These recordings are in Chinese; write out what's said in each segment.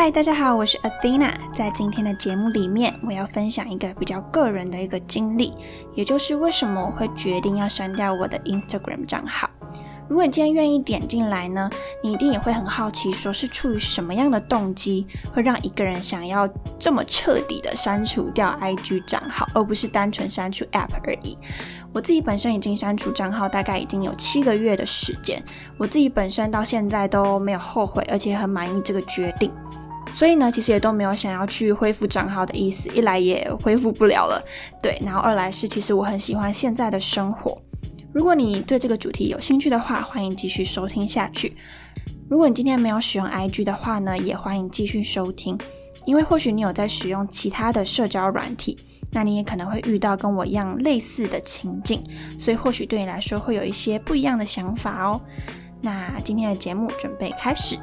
嗨，大家好，我是 Athena。在今天的节目里面，我要分享一个比较个人的一个经历，也就是为什么我会决定要删掉我的 Instagram 账号。如果你今天愿意点进来呢，你一定也会很好奇，说是出于什么样的动机，会让一个人想要这么彻底的删除掉 IG 账号，而不是单纯删除 App 而已。我自己本身已经删除账号大概已经有七个月的时间，我自己本身到现在都没有后悔，而且很满意这个决定。所以呢，其实也都没有想要去恢复账号的意思，一来也恢复不了了，对，然后二来是其实我很喜欢现在的生活。如果你对这个主题有兴趣的话，欢迎继续收听下去。如果你今天没有使用 IG 的话呢，也欢迎继续收听，因为或许你有在使用其他的社交软体，那你也可能会遇到跟我一样类似的情境，所以或许对你来说会有一些不一样的想法哦。那今天的节目准备开始。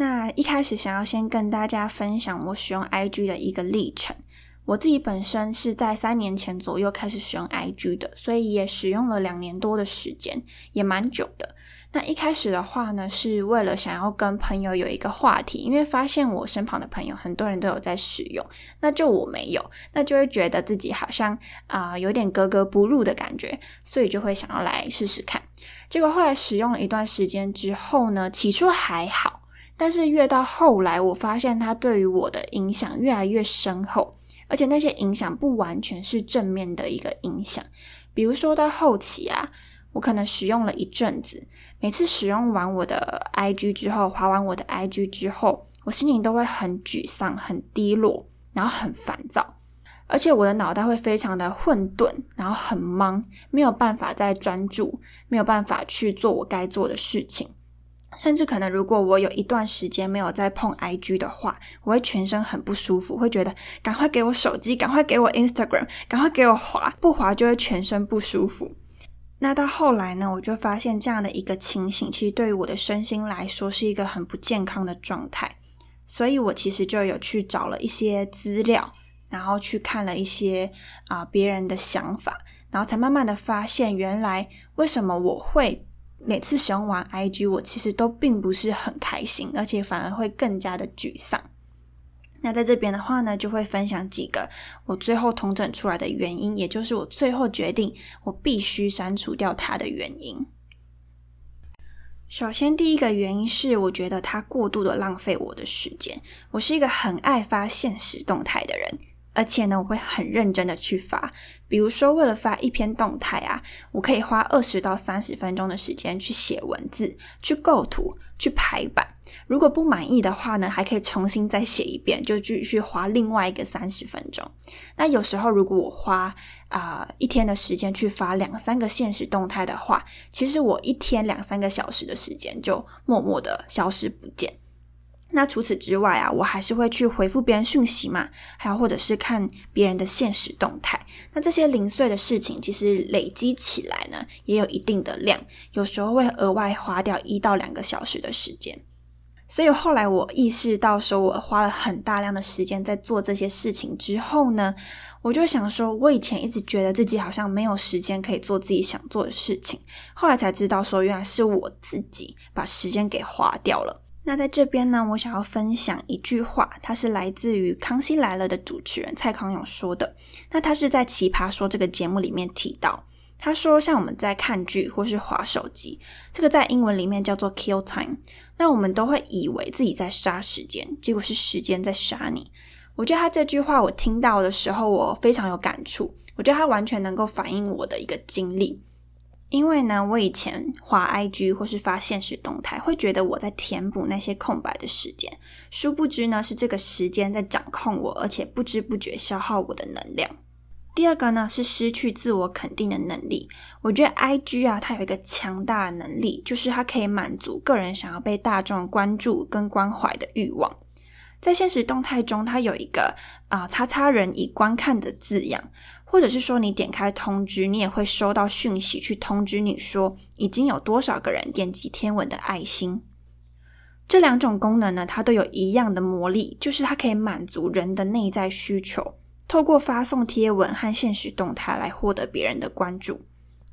那一开始想要先跟大家分享我使用 IG 的一个历程。我自己本身是在三年前左右开始使用 IG 的，所以也使用了两年多的时间，也蛮久的。那一开始的话呢，是为了想要跟朋友有一个话题，因为发现我身旁的朋友很多人都有在使用，那就我没有，那就会觉得自己好像啊有点格格不入的感觉，所以就会想要来试试看。结果后来使用了一段时间之后呢，起初还好。但是越到后来，我发现它对于我的影响越来越深厚，而且那些影响不完全是正面的一个影响。比如说到后期啊，我可能使用了一阵子，每次使用完我的 IG 之后，划完我的 IG 之后，我心情都会很沮丧、很低落，然后很烦躁，而且我的脑袋会非常的混沌，然后很忙，没有办法再专注，没有办法去做我该做的事情。甚至可能，如果我有一段时间没有再碰 IG 的话，我会全身很不舒服，会觉得赶快给我手机，赶快给我 Instagram，赶快给我滑，不滑就会全身不舒服。那到后来呢，我就发现这样的一个情形，其实对于我的身心来说是一个很不健康的状态。所以我其实就有去找了一些资料，然后去看了一些啊别人的想法，然后才慢慢的发现，原来为什么我会。每次使用完 IG，我其实都并不是很开心，而且反而会更加的沮丧。那在这边的话呢，就会分享几个我最后统整出来的原因，也就是我最后决定我必须删除掉它的原因。首先，第一个原因是我觉得它过度的浪费我的时间。我是一个很爱发现实动态的人。而且呢，我会很认真的去发。比如说，为了发一篇动态啊，我可以花二十到三十分钟的时间去写文字、去构图、去排版。如果不满意的话呢，还可以重新再写一遍，就继续花另外一个三十分钟。那有时候，如果我花啊一天的时间去发两三个现实动态的话，其实我一天两三个小时的时间就默默的消失不见。那除此之外啊，我还是会去回复别人讯息嘛，还有或者是看别人的现实动态。那这些零碎的事情，其实累积起来呢，也有一定的量，有时候会额外花掉一到两个小时的时间。所以后来我意识到，说我花了很大量的时间在做这些事情之后呢，我就想说，我以前一直觉得自己好像没有时间可以做自己想做的事情，后来才知道说，原来是我自己把时间给花掉了。那在这边呢，我想要分享一句话，它是来自于《康熙来了》的主持人蔡康永说的。那他是在《奇葩说》这个节目里面提到，他说，像我们在看剧或是划手机，这个在英文里面叫做 kill time。那我们都会以为自己在杀时间，结果是时间在杀你。我觉得他这句话我听到的时候，我非常有感触。我觉得他完全能够反映我的一个经历。因为呢，我以前滑 IG 或是发现实动态，会觉得我在填补那些空白的时间，殊不知呢，是这个时间在掌控我，而且不知不觉消耗我的能量。第二个呢，是失去自我肯定的能力。我觉得 IG 啊，它有一个强大的能力，就是它可以满足个人想要被大众关注跟关怀的欲望。在现实动态中，它有一个啊，叉叉人已观看的字样。或者是说，你点开通知，你也会收到讯息去通知你说，已经有多少个人点击天文的爱心。这两种功能呢，它都有一样的魔力，就是它可以满足人的内在需求，透过发送贴文和现实动态来获得别人的关注。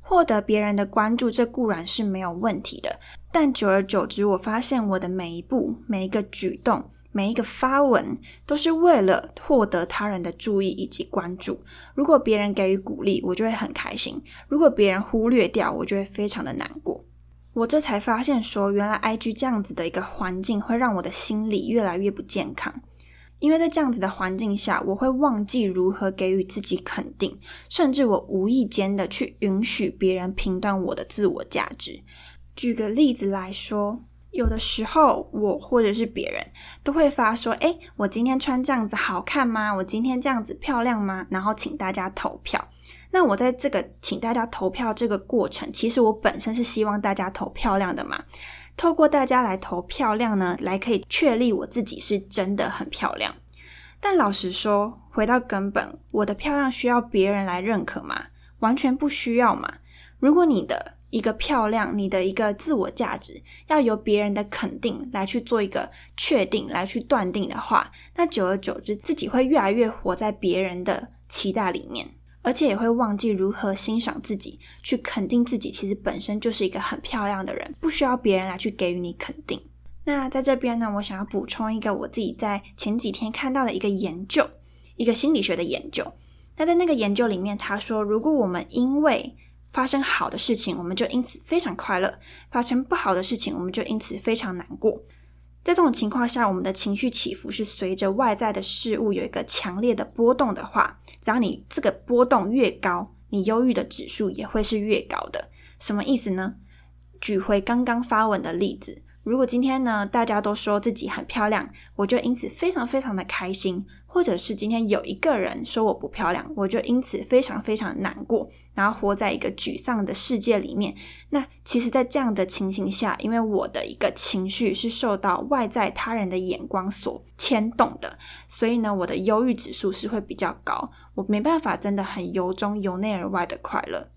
获得别人的关注，这固然是没有问题的，但久而久之，我发现我的每一步、每一个举动、每一个发文，都是为了获得他人的注意以及关注。如果别人给予鼓励，我就会很开心；如果别人忽略掉，我就会非常的难过。我这才发现，说原来 IG 这样子的一个环境，会让我的心理越来越不健康。因为在这样子的环境下，我会忘记如何给予自己肯定，甚至我无意间的去允许别人评断我的自我价值。举个例子来说，有的时候我或者是别人都会发说：“诶，我今天穿这样子好看吗？我今天这样子漂亮吗？”然后请大家投票。那我在这个请大家投票这个过程，其实我本身是希望大家投漂亮的嘛。透过大家来投漂亮呢，来可以确立我自己是真的很漂亮。但老实说，回到根本，我的漂亮需要别人来认可吗？完全不需要嘛。如果你的一个漂亮，你的一个自我价值要由别人的肯定来去做一个确定，来去断定的话，那久而久之，自己会越来越活在别人的期待里面。而且也会忘记如何欣赏自己，去肯定自己。其实本身就是一个很漂亮的人，不需要别人来去给予你肯定。那在这边呢，我想要补充一个我自己在前几天看到的一个研究，一个心理学的研究。那在那个研究里面，他说，如果我们因为发生好的事情，我们就因此非常快乐；发生不好的事情，我们就因此非常难过。在这种情况下，我们的情绪起伏是随着外在的事物有一个强烈的波动的话，只要你这个波动越高，你忧郁的指数也会是越高的。什么意思呢？举回刚刚发文的例子。如果今天呢，大家都说自己很漂亮，我就因此非常非常的开心；或者是今天有一个人说我不漂亮，我就因此非常非常难过，然后活在一个沮丧的世界里面。那其实，在这样的情形下，因为我的一个情绪是受到外在他人的眼光所牵动的，所以呢，我的忧郁指数是会比较高，我没办法真的很由衷由内而外的快乐。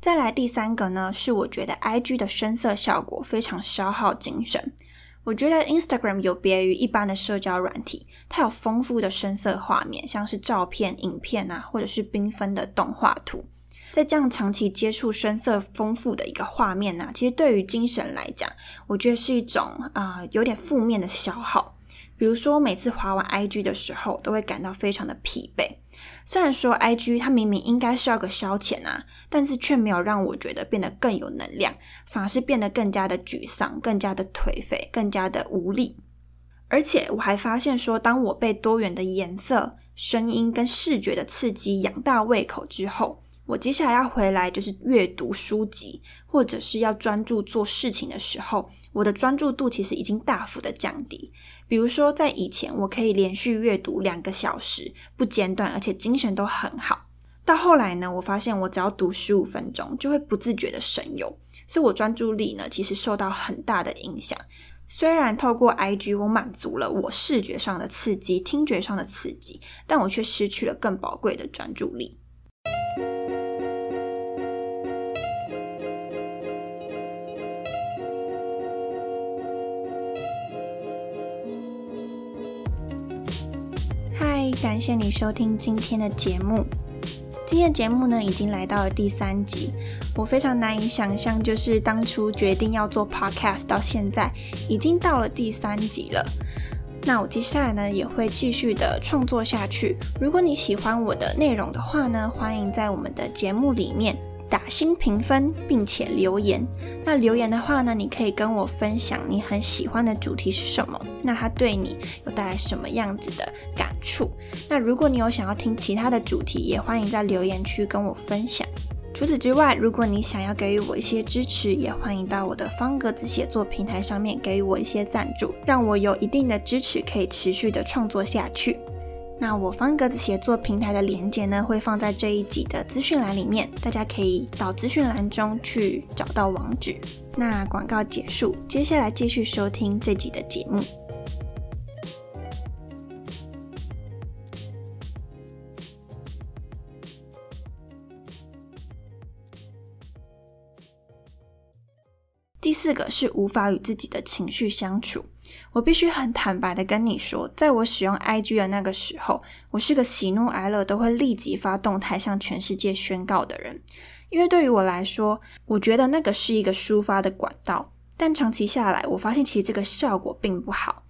再来第三个呢，是我觉得 I G 的深色效果非常消耗精神。我觉得 Instagram 有别于一般的社交软体，它有丰富的深色画面，像是照片、影片啊，或者是缤纷的动画图。在这样长期接触深色丰富的一个画面呢，其实对于精神来讲，我觉得是一种啊有点负面的消耗。比如说，每次滑完 IG 的时候，都会感到非常的疲惫。虽然说 IG 它明明应该是要个消遣啊，但是却没有让我觉得变得更有能量，反而是变得更加的沮丧、更加的颓废、更加的无力。而且我还发现说，当我被多元的颜色、声音跟视觉的刺激养大胃口之后，我接下来要回来就是阅读书籍，或者是要专注做事情的时候，我的专注度其实已经大幅的降低。比如说，在以前我可以连续阅读两个小时不间断，而且精神都很好。到后来呢，我发现我只要读十五分钟，就会不自觉的神游，所以我专注力呢其实受到很大的影响。虽然透过 IG 我满足了我视觉上的刺激、听觉上的刺激，但我却失去了更宝贵的专注力。感谢你收听今天的节目。今天的节目呢，已经来到了第三集。我非常难以想象，就是当初决定要做 podcast 到现在，已经到了第三集了。那我接下来呢，也会继续的创作下去。如果你喜欢我的内容的话呢，欢迎在我们的节目里面。打新评分，并且留言。那留言的话呢，你可以跟我分享你很喜欢的主题是什么，那它对你有带来什么样子的感触？那如果你有想要听其他的主题，也欢迎在留言区跟我分享。除此之外，如果你想要给予我一些支持，也欢迎到我的方格子写作平台上面给予我一些赞助，让我有一定的支持，可以持续的创作下去。那我方格子写作平台的连接呢，会放在这一集的资讯栏里面，大家可以到资讯栏中去找到网址。那广告结束，接下来继续收听这集的节目。第四个是无法与自己的情绪相处。我必须很坦白的跟你说，在我使用 IG 的那个时候，我是个喜怒哀乐都会立即发动态向全世界宣告的人。因为对于我来说，我觉得那个是一个抒发的管道。但长期下来，我发现其实这个效果并不好。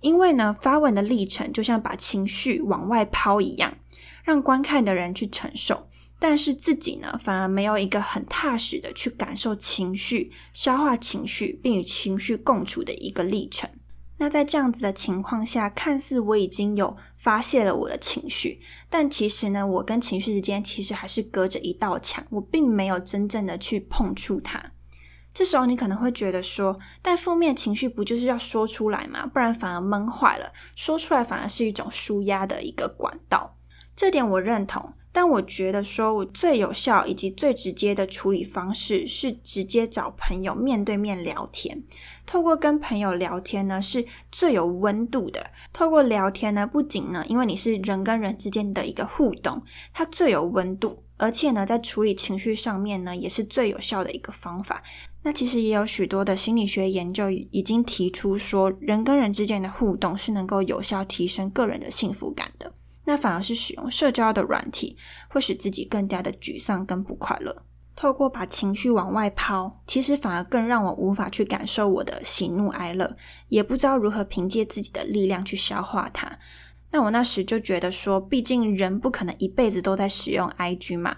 因为呢，发文的历程就像把情绪往外抛一样，让观看的人去承受，但是自己呢，反而没有一个很踏实的去感受情绪、消化情绪，并与情绪共处的一个历程。那在这样子的情况下，看似我已经有发泄了我的情绪，但其实呢，我跟情绪之间其实还是隔着一道墙，我并没有真正的去碰触它。这时候你可能会觉得说，但负面情绪不就是要说出来吗？不然反而闷坏了，说出来反而是一种舒压的一个管道。这点我认同。但我觉得，说我最有效以及最直接的处理方式是直接找朋友面对面聊天。透过跟朋友聊天呢，是最有温度的。透过聊天呢，不仅呢，因为你是人跟人之间的一个互动，它最有温度，而且呢，在处理情绪上面呢，也是最有效的一个方法。那其实也有许多的心理学研究已经提出说，人跟人之间的互动是能够有效提升个人的幸福感的。那反而是使用社交的软体，会使自己更加的沮丧跟不快乐。透过把情绪往外抛，其实反而更让我无法去感受我的喜怒哀乐，也不知道如何凭借自己的力量去消化它。那我那时就觉得说，毕竟人不可能一辈子都在使用 IG 嘛，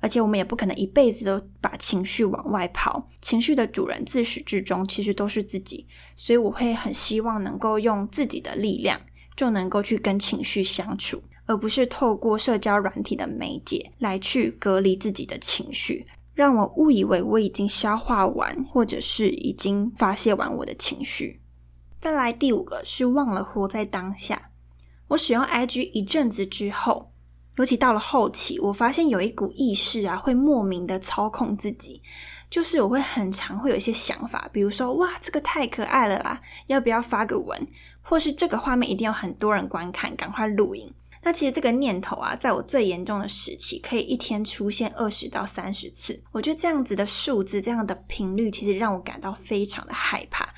而且我们也不可能一辈子都把情绪往外抛。情绪的主人自始至终其实都是自己，所以我会很希望能够用自己的力量。就能够去跟情绪相处，而不是透过社交软体的媒介来去隔离自己的情绪，让我误以为我已经消化完，或者是已经发泄完我的情绪。再来第五个是忘了活在当下。我使用 IG 一阵子之后，尤其到了后期，我发现有一股意识啊，会莫名的操控自己。就是我会很常会有一些想法，比如说哇，这个太可爱了啦，要不要发个文？或是这个画面一定要很多人观看，赶快录影。那其实这个念头啊，在我最严重的时期，可以一天出现二十到三十次。我觉得这样子的数字，这样的频率，其实让我感到非常的害怕。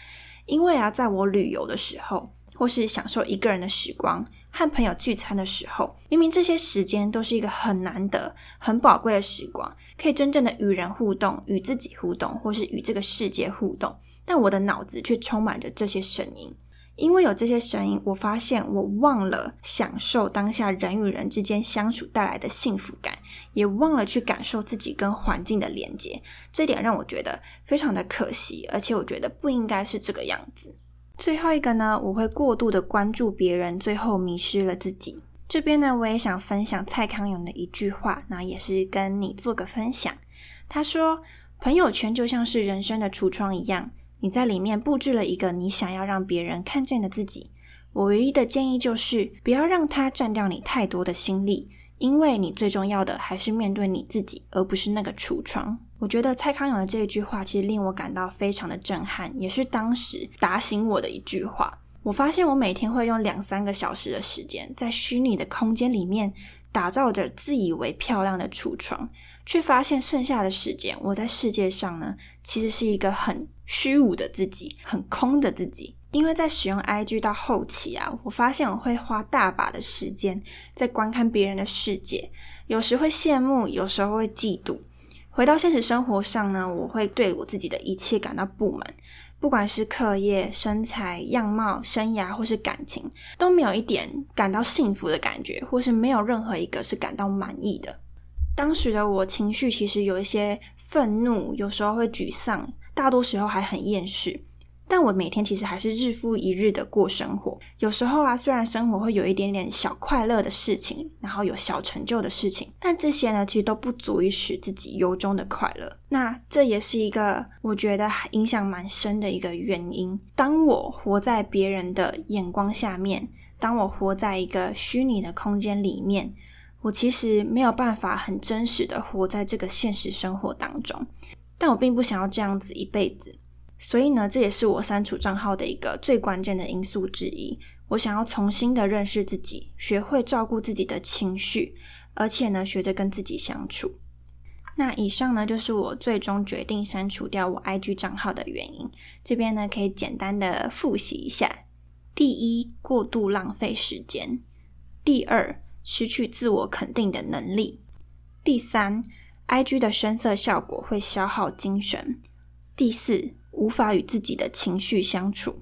因为啊，在我旅游的时候，或是享受一个人的时光。和朋友聚餐的时候，明明这些时间都是一个很难得、很宝贵的时光，可以真正的与人互动、与自己互动，或是与这个世界互动，但我的脑子却充满着这些声音。因为有这些声音，我发现我忘了享受当下人与人之间相处带来的幸福感，也忘了去感受自己跟环境的连接。这点让我觉得非常的可惜，而且我觉得不应该是这个样子。最后一个呢，我会过度的关注别人，最后迷失了自己。这边呢，我也想分享蔡康永的一句话，那也是跟你做个分享。他说：“朋友圈就像是人生的橱窗一样，你在里面布置了一个你想要让别人看见的自己。我唯一的建议就是，不要让它占掉你太多的心力，因为你最重要的还是面对你自己，而不是那个橱窗。”我觉得蔡康永的这一句话，其实令我感到非常的震撼，也是当时打醒我的一句话。我发现我每天会用两三个小时的时间，在虚拟的空间里面打造着自以为漂亮的橱窗，却发现剩下的时间，我在世界上呢，其实是一个很虚无的自己，很空的自己。因为在使用 IG 到后期啊，我发现我会花大把的时间在观看别人的世界，有时会羡慕，有时候会嫉妒。回到现实生活上呢，我会对我自己的一切感到不满，不管是课业、身材、样貌、生涯或是感情，都没有一点感到幸福的感觉，或是没有任何一个是感到满意的。当时的我情绪其实有一些愤怒，有时候会沮丧，大多时候还很厌世。但我每天其实还是日复一日的过生活。有时候啊，虽然生活会有一点点小快乐的事情，然后有小成就的事情，但这些呢，其实都不足以使自己由衷的快乐。那这也是一个我觉得影响蛮深的一个原因。当我活在别人的眼光下面，当我活在一个虚拟的空间里面，我其实没有办法很真实的活在这个现实生活当中。但我并不想要这样子一辈子。所以呢，这也是我删除账号的一个最关键的因素之一。我想要重新的认识自己，学会照顾自己的情绪，而且呢，学着跟自己相处。那以上呢，就是我最终决定删除掉我 IG 账号的原因。这边呢，可以简单的复习一下。第一，过度浪费时间；第二，失去自我肯定的能力；第三，IG 的深色效果会消耗精神；第四，无法与自己的情绪相处；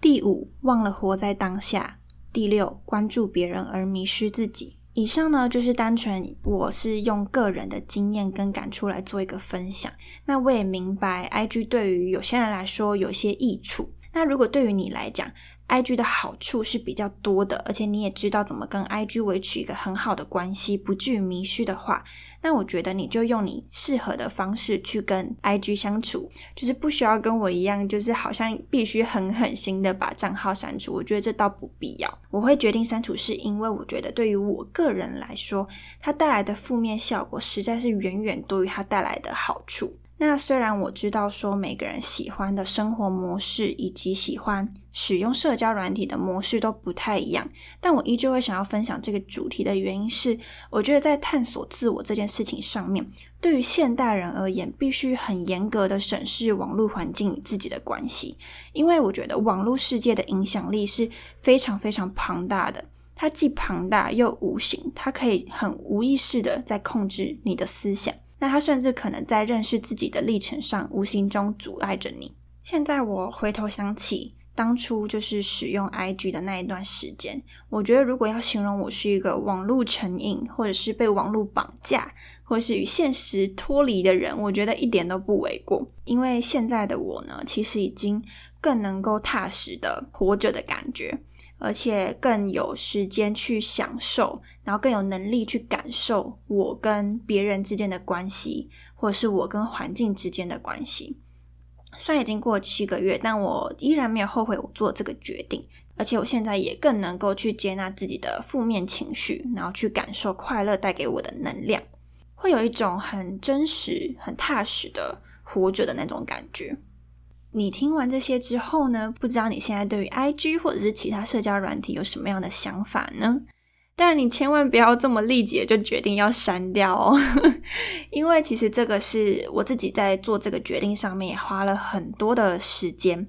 第五，忘了活在当下；第六，关注别人而迷失自己。以上呢，就是单纯我是用个人的经验跟感触来做一个分享。那我也明白，IG 对于有些人来说有些益处。那如果对于你来讲，IG 的好处是比较多的，而且你也知道怎么跟 IG 维持一个很好的关系，不至于迷失的话，那我觉得你就用你适合的方式去跟 IG 相处，就是不需要跟我一样，就是好像必须狠狠心的把账号删除。我觉得这倒不必要。我会决定删除，是因为我觉得对于我个人来说，它带来的负面效果实在是远远多于它带来的好处。那虽然我知道说每个人喜欢的生活模式以及喜欢使用社交软体的模式都不太一样，但我依旧会想要分享这个主题的原因是，我觉得在探索自我这件事情上面，对于现代人而言，必须很严格的审视网络环境与自己的关系，因为我觉得网络世界的影响力是非常非常庞大的，它既庞大又无形，它可以很无意识的在控制你的思想。那他甚至可能在认识自己的历程上，无形中阻碍着你。现在我回头想起当初就是使用 IG 的那一段时间，我觉得如果要形容我是一个网络成瘾，或者是被网络绑架，或是与现实脱离的人，我觉得一点都不为过。因为现在的我呢，其实已经更能够踏实的活着的感觉。而且更有时间去享受，然后更有能力去感受我跟别人之间的关系，或者是我跟环境之间的关系。虽然已经过了七个月，但我依然没有后悔我做这个决定。而且我现在也更能够去接纳自己的负面情绪，然后去感受快乐带给我的能量，会有一种很真实、很踏实的活着的那种感觉。你听完这些之后呢？不知道你现在对于 IG 或者是其他社交软体有什么样的想法呢？当然，你千万不要这么立即就决定要删掉哦，因为其实这个是我自己在做这个决定上面也花了很多的时间。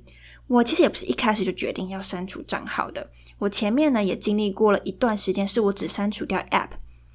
我其实也不是一开始就决定要删除账号的，我前面呢也经历过了一段时间，是我只删除掉 App。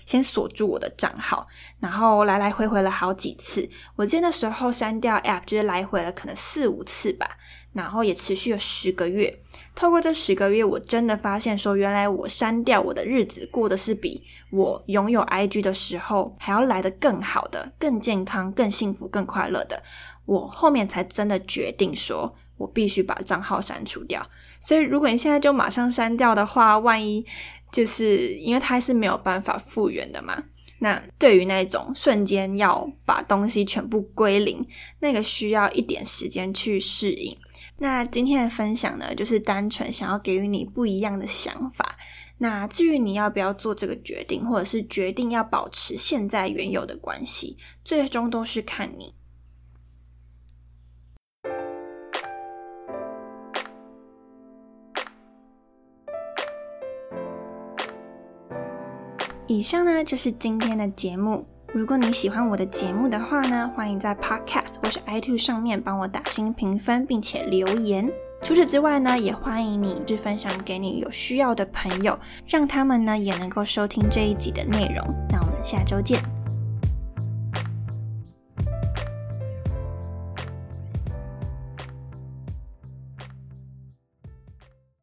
先锁住我的账号，然后来来回回了好几次。我记得那时候删掉 App 就是来回了可能四五次吧，然后也持续了十个月。透过这十个月，我真的发现说，原来我删掉我的日子过的是比我拥有 IG 的时候还要来的更好的、更健康、更幸福、更快乐的。我后面才真的决定说，我必须把账号删除掉。所以，如果你现在就马上删掉的话，万一……就是因为它是没有办法复原的嘛，那对于那种瞬间要把东西全部归零，那个需要一点时间去适应。那今天的分享呢，就是单纯想要给予你不一样的想法。那至于你要不要做这个决定，或者是决定要保持现在原有的关系，最终都是看你。以上呢就是今天的节目。如果你喜欢我的节目的话呢，欢迎在 Podcast 或是 iTune 上面帮我打新评分，并且留言。除此之外呢，也欢迎你去分享给你有需要的朋友，让他们呢也能够收听这一集的内容。那我们下周见。